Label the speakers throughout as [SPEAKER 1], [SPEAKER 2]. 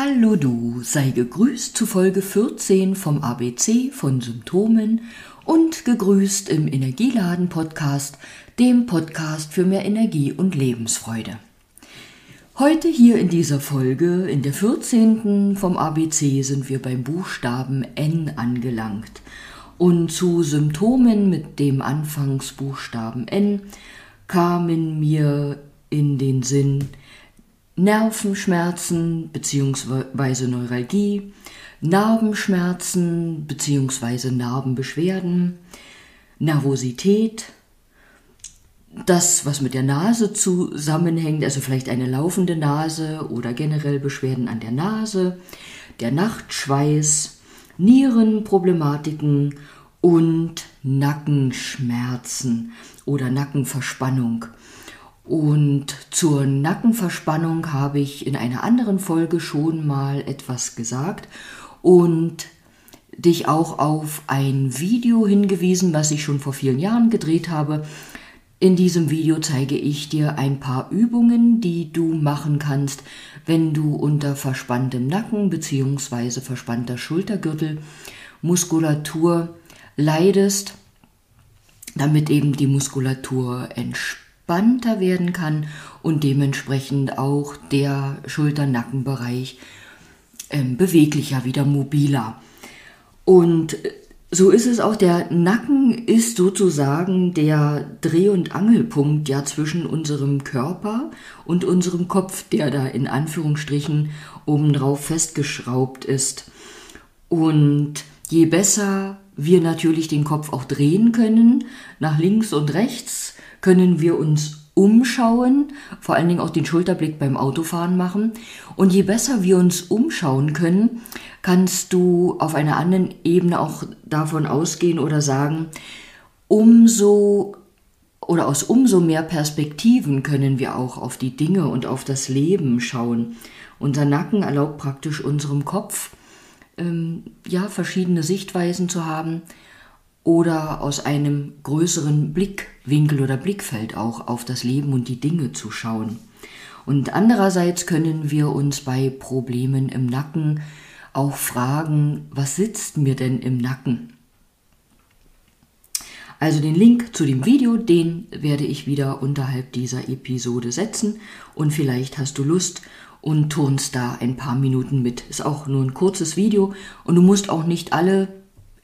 [SPEAKER 1] Hallo du, sei gegrüßt zu Folge 14 vom ABC von Symptomen und gegrüßt im Energieladen Podcast, dem Podcast für mehr Energie und Lebensfreude. Heute hier in dieser Folge, in der 14. vom ABC, sind wir beim Buchstaben N angelangt. Und zu Symptomen mit dem Anfangsbuchstaben N kamen mir in den Sinn Nervenschmerzen bzw. Neuralgie, Narbenschmerzen bzw. Narbenbeschwerden, Nervosität, das, was mit der Nase zusammenhängt, also vielleicht eine laufende Nase oder generell Beschwerden an der Nase, der Nachtschweiß, Nierenproblematiken und Nackenschmerzen oder Nackenverspannung. Und zur Nackenverspannung habe ich in einer anderen Folge schon mal etwas gesagt und dich auch auf ein Video hingewiesen, was ich schon vor vielen Jahren gedreht habe. In diesem Video zeige ich dir ein paar Übungen, die du machen kannst, wenn du unter verspanntem Nacken bzw. verspannter Schultergürtel Muskulatur leidest, damit eben die Muskulatur entspannt entspannter werden kann und dementsprechend auch der Schulter-Nackenbereich äh, beweglicher, wieder mobiler. Und so ist es auch, der Nacken ist sozusagen der Dreh- und Angelpunkt ja zwischen unserem Körper und unserem Kopf, der da in Anführungsstrichen obendrauf festgeschraubt ist. Und je besser wir natürlich den Kopf auch drehen können, nach links und rechts, können wir uns umschauen, vor allen Dingen auch den Schulterblick beim Autofahren machen. Und je besser wir uns umschauen können, kannst du auf einer anderen Ebene auch davon ausgehen oder sagen, umso oder aus umso mehr Perspektiven können wir auch auf die Dinge und auf das Leben schauen. Unser Nacken erlaubt praktisch unserem Kopf, ähm, ja, verschiedene Sichtweisen zu haben oder aus einem größeren Blickwinkel oder Blickfeld auch auf das Leben und die Dinge zu schauen. Und andererseits können wir uns bei Problemen im Nacken auch fragen, was sitzt mir denn im Nacken? Also den Link zu dem Video, den werde ich wieder unterhalb dieser Episode setzen und vielleicht hast du Lust und turnst da ein paar Minuten mit. Ist auch nur ein kurzes Video und du musst auch nicht alle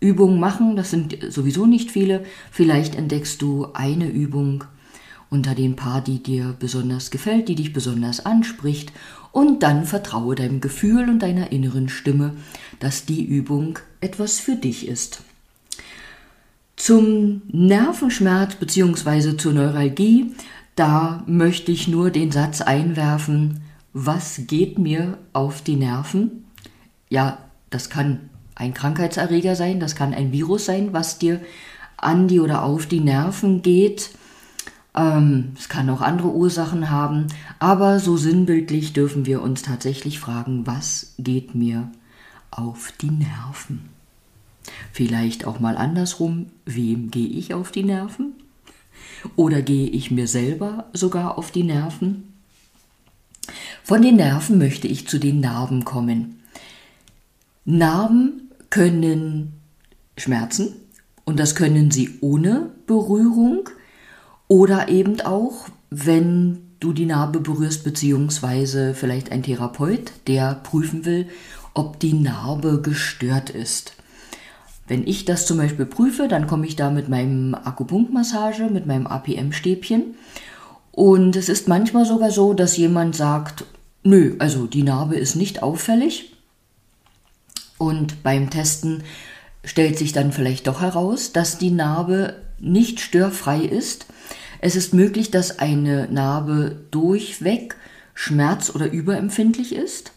[SPEAKER 1] Übungen machen, das sind sowieso nicht viele. Vielleicht entdeckst du eine Übung unter den paar, die dir besonders gefällt, die dich besonders anspricht und dann vertraue deinem Gefühl und deiner inneren Stimme, dass die Übung etwas für dich ist. Zum Nervenschmerz bzw. zur Neuralgie, da möchte ich nur den Satz einwerfen, was geht mir auf die Nerven? Ja, das kann ein Krankheitserreger sein, das kann ein Virus sein, was dir an die oder auf die Nerven geht. Ähm, es kann auch andere Ursachen haben, aber so sinnbildlich dürfen wir uns tatsächlich fragen, was geht mir auf die Nerven? Vielleicht auch mal andersrum, wem gehe ich auf die Nerven? Oder gehe ich mir selber sogar auf die Nerven? Von den Nerven möchte ich zu den Narben kommen. Narben können schmerzen und das können sie ohne Berührung oder eben auch, wenn du die Narbe berührst, beziehungsweise vielleicht ein Therapeut, der prüfen will, ob die Narbe gestört ist. Wenn ich das zum Beispiel prüfe, dann komme ich da mit meinem Akupunktmassage, mit meinem APM-Stäbchen. Und es ist manchmal sogar so, dass jemand sagt, nö, also die Narbe ist nicht auffällig. Und beim Testen stellt sich dann vielleicht doch heraus, dass die Narbe nicht störfrei ist. Es ist möglich, dass eine Narbe durchweg schmerz- oder überempfindlich ist.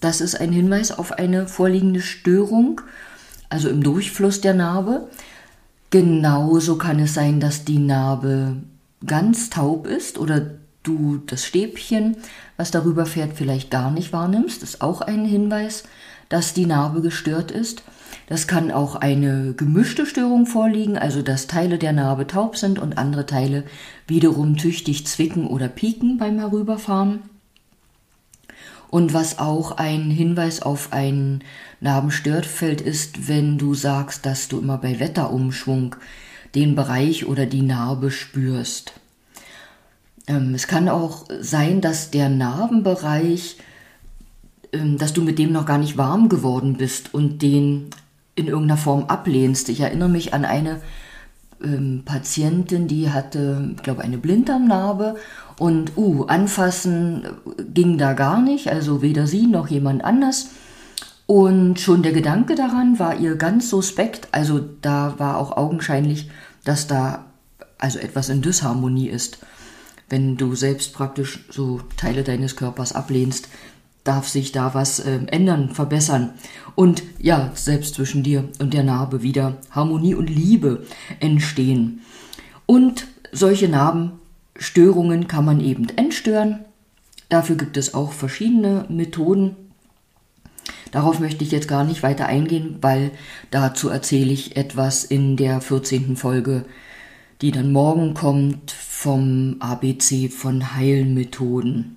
[SPEAKER 1] Das ist ein Hinweis auf eine vorliegende Störung, also im Durchfluss der Narbe. Genauso kann es sein, dass die Narbe ganz taub ist oder du das Stäbchen, was darüber fährt, vielleicht gar nicht wahrnimmst. Ist auch ein Hinweis dass die Narbe gestört ist. Das kann auch eine gemischte Störung vorliegen, also dass Teile der Narbe taub sind und andere Teile wiederum tüchtig zwicken oder pieken beim Herüberfahren. Und was auch ein Hinweis auf ein Narbenstörfeld ist, wenn du sagst, dass du immer bei Wetterumschwung den Bereich oder die Narbe spürst. Ähm, es kann auch sein, dass der Narbenbereich, ähm, dass du mit dem noch gar nicht warm geworden bist und den in irgendeiner Form ablehnst. Ich erinnere mich an eine ähm, Patientin, die hatte, ich glaube, eine Blinddarmnarbe und uh, anfassen ging da gar nicht, also weder sie noch jemand anders. Und schon der Gedanke daran war ihr ganz suspekt, also da war auch augenscheinlich, dass da also etwas in Disharmonie ist. Wenn du selbst praktisch so Teile deines Körpers ablehnst, darf sich da was äh, ändern, verbessern. Und ja, selbst zwischen dir und der Narbe wieder Harmonie und Liebe entstehen. Und solche Narbenstörungen kann man eben entstören. Dafür gibt es auch verschiedene Methoden. Darauf möchte ich jetzt gar nicht weiter eingehen, weil dazu erzähle ich etwas in der 14. Folge, die dann morgen kommt vom ABC von Heilmethoden.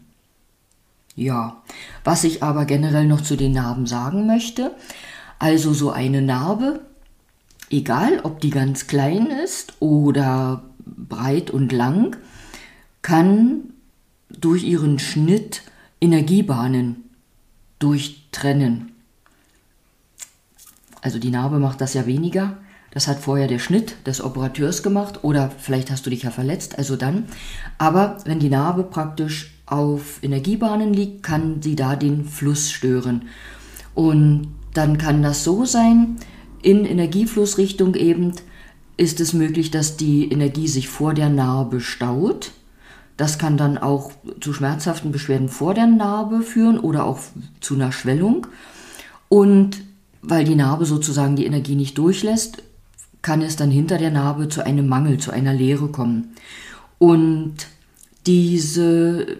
[SPEAKER 1] Ja, was ich aber generell noch zu den Narben sagen möchte, also so eine Narbe, egal ob die ganz klein ist oder breit und lang, kann durch ihren Schnitt Energiebahnen durchtrennen. Also die Narbe macht das ja weniger. Das hat vorher der Schnitt des Operateurs gemacht oder vielleicht hast du dich ja verletzt, also dann. Aber wenn die Narbe praktisch auf Energiebahnen liegt, kann sie da den Fluss stören. Und dann kann das so sein, in Energieflussrichtung eben ist es möglich, dass die Energie sich vor der Narbe staut. Das kann dann auch zu schmerzhaften Beschwerden vor der Narbe führen oder auch zu einer Schwellung. Und weil die Narbe sozusagen die Energie nicht durchlässt, kann es dann hinter der Narbe zu einem Mangel, zu einer Leere kommen. Und diese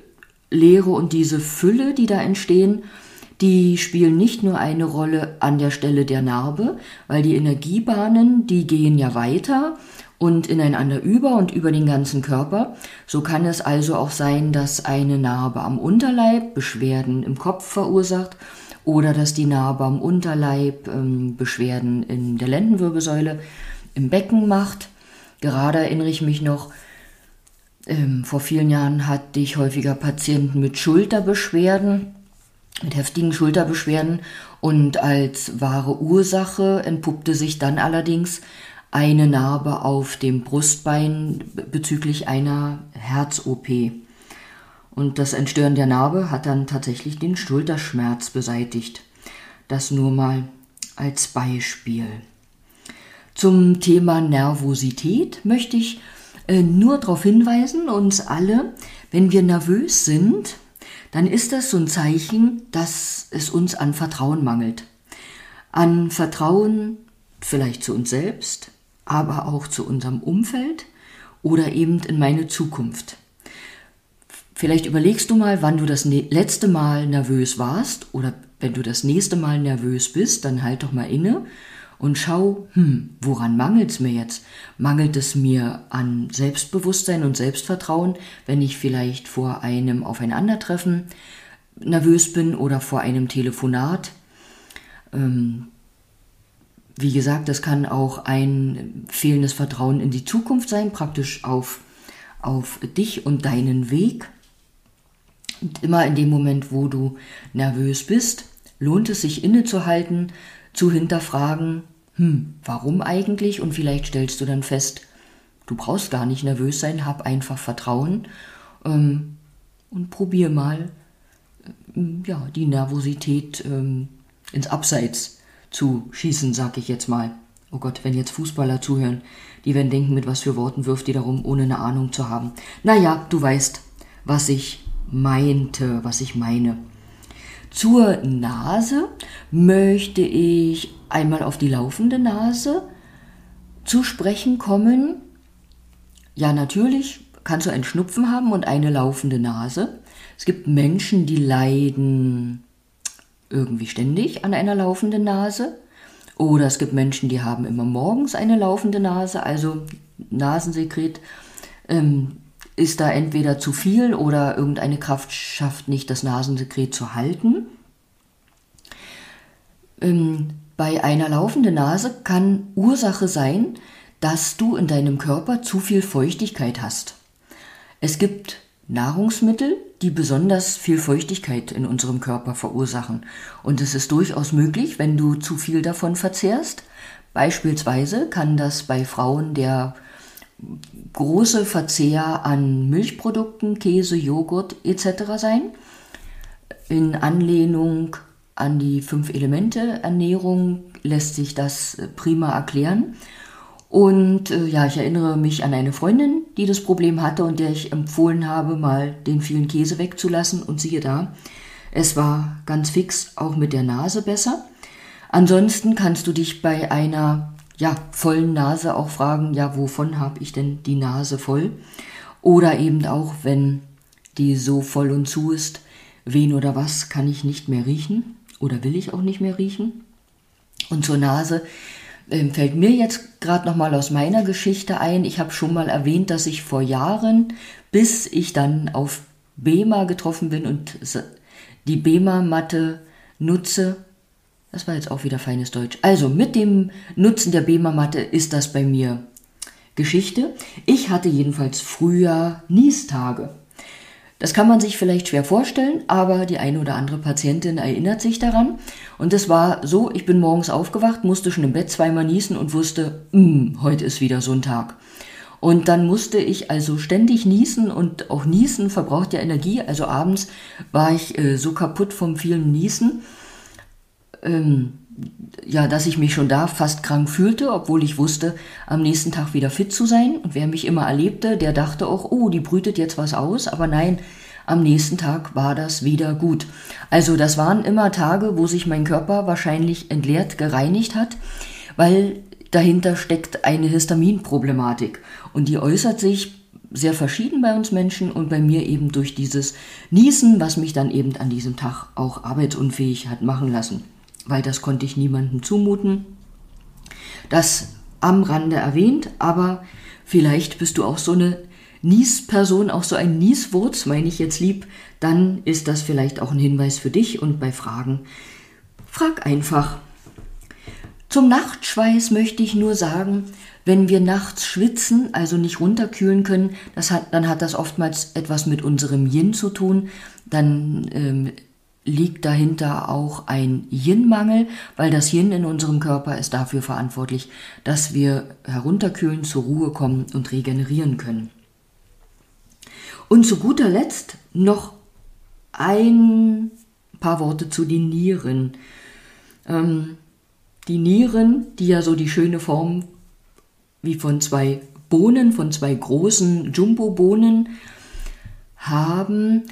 [SPEAKER 1] Leere und diese Fülle, die da entstehen, die spielen nicht nur eine Rolle an der Stelle der Narbe, weil die Energiebahnen, die gehen ja weiter und ineinander über und über den ganzen Körper. So kann es also auch sein, dass eine Narbe am Unterleib Beschwerden im Kopf verursacht oder dass die Narbe am Unterleib ähm, Beschwerden in der Lendenwirbelsäule, im Becken macht. Gerade erinnere ich mich noch, ähm, vor vielen Jahren hatte ich häufiger Patienten mit Schulterbeschwerden, mit heftigen Schulterbeschwerden und als wahre Ursache entpuppte sich dann allerdings eine Narbe auf dem Brustbein bezüglich einer Herz-OP. Und das Entstören der Narbe hat dann tatsächlich den Schulterschmerz beseitigt. Das nur mal als Beispiel. Zum Thema Nervosität möchte ich äh, nur darauf hinweisen, uns alle, wenn wir nervös sind, dann ist das so ein Zeichen, dass es uns an Vertrauen mangelt. An Vertrauen vielleicht zu uns selbst, aber auch zu unserem Umfeld oder eben in meine Zukunft. Vielleicht überlegst du mal, wann du das letzte Mal nervös warst oder wenn du das nächste Mal nervös bist, dann halt doch mal inne und schau, hm, woran mangelt es mir jetzt? Mangelt es mir an Selbstbewusstsein und Selbstvertrauen, wenn ich vielleicht vor einem Aufeinandertreffen nervös bin oder vor einem Telefonat? Ähm, wie gesagt, das kann auch ein fehlendes Vertrauen in die Zukunft sein, praktisch auf, auf dich und deinen Weg. Und immer in dem Moment, wo du nervös bist, lohnt es sich innezuhalten, zu hinterfragen, hm, warum eigentlich? Und vielleicht stellst du dann fest, du brauchst gar nicht nervös sein, hab einfach Vertrauen ähm, und probier mal, äh, ja, die Nervosität ähm, ins Abseits zu schießen, sag ich jetzt mal. Oh Gott, wenn jetzt Fußballer zuhören, die werden denken, mit was für Worten wirft die darum, ohne eine Ahnung zu haben. Naja, du weißt, was ich meinte, was ich meine. Zur Nase möchte ich einmal auf die laufende Nase zu sprechen kommen. Ja, natürlich kannst du einen Schnupfen haben und eine laufende Nase. Es gibt Menschen, die leiden irgendwie ständig an einer laufenden Nase. Oder es gibt Menschen, die haben immer morgens eine laufende Nase, also Nasensekret ähm, ist da entweder zu viel oder irgendeine Kraft schafft nicht, das Nasensekret zu halten. Ähm, bei einer laufenden Nase kann Ursache sein, dass du in deinem Körper zu viel Feuchtigkeit hast. Es gibt Nahrungsmittel, die besonders viel Feuchtigkeit in unserem Körper verursachen. Und es ist durchaus möglich, wenn du zu viel davon verzehrst. Beispielsweise kann das bei Frauen der große Verzehr an Milchprodukten, Käse, Joghurt etc. sein. In Anlehnung an die fünf Elemente Ernährung lässt sich das prima erklären. Und äh, ja, ich erinnere mich an eine Freundin, die das Problem hatte und der ich empfohlen habe, mal den vielen Käse wegzulassen. Und siehe da, es war ganz fix auch mit der Nase besser. Ansonsten kannst du dich bei einer ja, vollen Nase auch fragen, ja, wovon habe ich denn die Nase voll? Oder eben auch, wenn die so voll und zu ist, wen oder was kann ich nicht mehr riechen oder will ich auch nicht mehr riechen? Und zur Nase ähm, fällt mir jetzt gerade noch mal aus meiner Geschichte ein. Ich habe schon mal erwähnt, dass ich vor Jahren, bis ich dann auf BEMA getroffen bin und die BEMA-Matte nutze, das war jetzt auch wieder feines Deutsch. Also mit dem Nutzen der BEMA-Matte ist das bei mir Geschichte. Ich hatte jedenfalls früher Niestage. Das kann man sich vielleicht schwer vorstellen, aber die eine oder andere Patientin erinnert sich daran. Und es war so, ich bin morgens aufgewacht, musste schon im Bett zweimal niesen und wusste, mm, heute ist wieder so ein Tag. Und dann musste ich also ständig niesen und auch Niesen verbraucht ja Energie. Also abends war ich äh, so kaputt vom vielen Niesen, ähm, ja, dass ich mich schon da fast krank fühlte, obwohl ich wusste, am nächsten Tag wieder fit zu sein. Und wer mich immer erlebte, der dachte auch, oh, die brütet jetzt was aus. Aber nein, am nächsten Tag war das wieder gut. Also das waren immer Tage, wo sich mein Körper wahrscheinlich entleert, gereinigt hat, weil dahinter steckt eine Histaminproblematik. Und die äußert sich sehr verschieden bei uns Menschen und bei mir eben durch dieses Niesen, was mich dann eben an diesem Tag auch arbeitsunfähig hat machen lassen weil das konnte ich niemandem zumuten. Das am Rande erwähnt, aber vielleicht bist du auch so eine Niesperson, auch so ein Nieswurz, meine ich jetzt lieb, dann ist das vielleicht auch ein Hinweis für dich und bei Fragen frag einfach. Zum Nachtschweiß möchte ich nur sagen, wenn wir nachts schwitzen, also nicht runterkühlen können, hat, dann hat das oftmals etwas mit unserem Yin zu tun. Dann ähm, liegt dahinter auch ein Yin-Mangel, weil das Yin in unserem Körper ist dafür verantwortlich, dass wir herunterkühlen, zur Ruhe kommen und regenerieren können. Und zu guter Letzt noch ein paar Worte zu den Nieren. Ähm, die Nieren, die ja so die schöne Form wie von zwei Bohnen, von zwei großen Jumbo-Bohnen haben,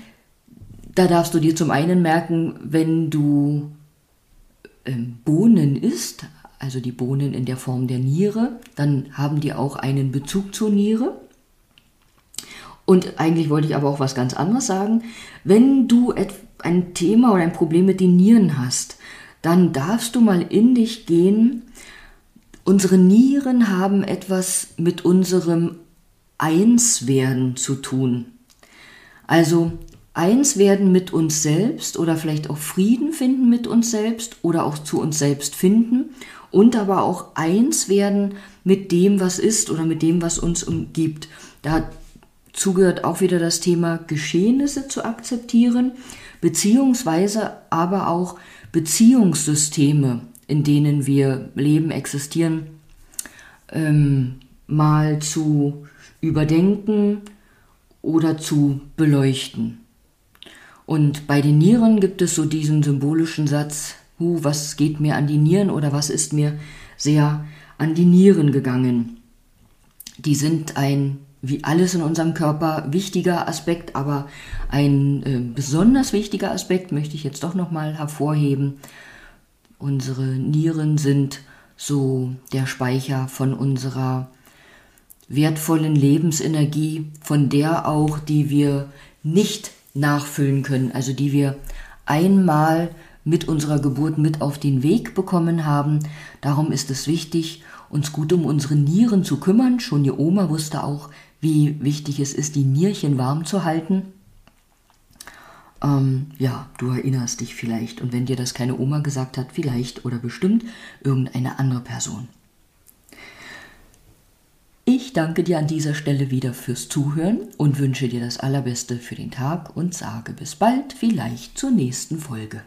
[SPEAKER 1] da darfst du dir zum einen merken, wenn du ähm, Bohnen isst, also die Bohnen in der Form der Niere, dann haben die auch einen Bezug zur Niere. Und eigentlich wollte ich aber auch was ganz anderes sagen. Wenn du ein Thema oder ein Problem mit den Nieren hast, dann darfst du mal in dich gehen. Unsere Nieren haben etwas mit unserem Einswerden zu tun. Also eins werden mit uns selbst oder vielleicht auch Frieden finden mit uns selbst oder auch zu uns selbst finden und aber auch eins werden mit dem, was ist oder mit dem, was uns umgibt. Dazu gehört auch wieder das Thema Geschehnisse zu akzeptieren, beziehungsweise aber auch Beziehungssysteme, in denen wir leben, existieren, ähm, mal zu überdenken oder zu beleuchten. Und bei den Nieren gibt es so diesen symbolischen Satz, hu, was geht mir an die Nieren oder was ist mir sehr an die Nieren gegangen. Die sind ein, wie alles in unserem Körper, wichtiger Aspekt, aber ein äh, besonders wichtiger Aspekt möchte ich jetzt doch nochmal hervorheben. Unsere Nieren sind so der Speicher von unserer wertvollen Lebensenergie, von der auch, die wir nicht nachfüllen können, also die wir einmal mit unserer Geburt mit auf den Weg bekommen haben. Darum ist es wichtig, uns gut um unsere Nieren zu kümmern. Schon die Oma wusste auch, wie wichtig es ist, die Nierchen warm zu halten. Ähm, ja, du erinnerst dich vielleicht. Und wenn dir das keine Oma gesagt hat, vielleicht oder bestimmt irgendeine andere Person. Ich danke dir an dieser Stelle wieder fürs Zuhören und wünsche dir das Allerbeste für den Tag und sage bis bald, vielleicht zur nächsten Folge.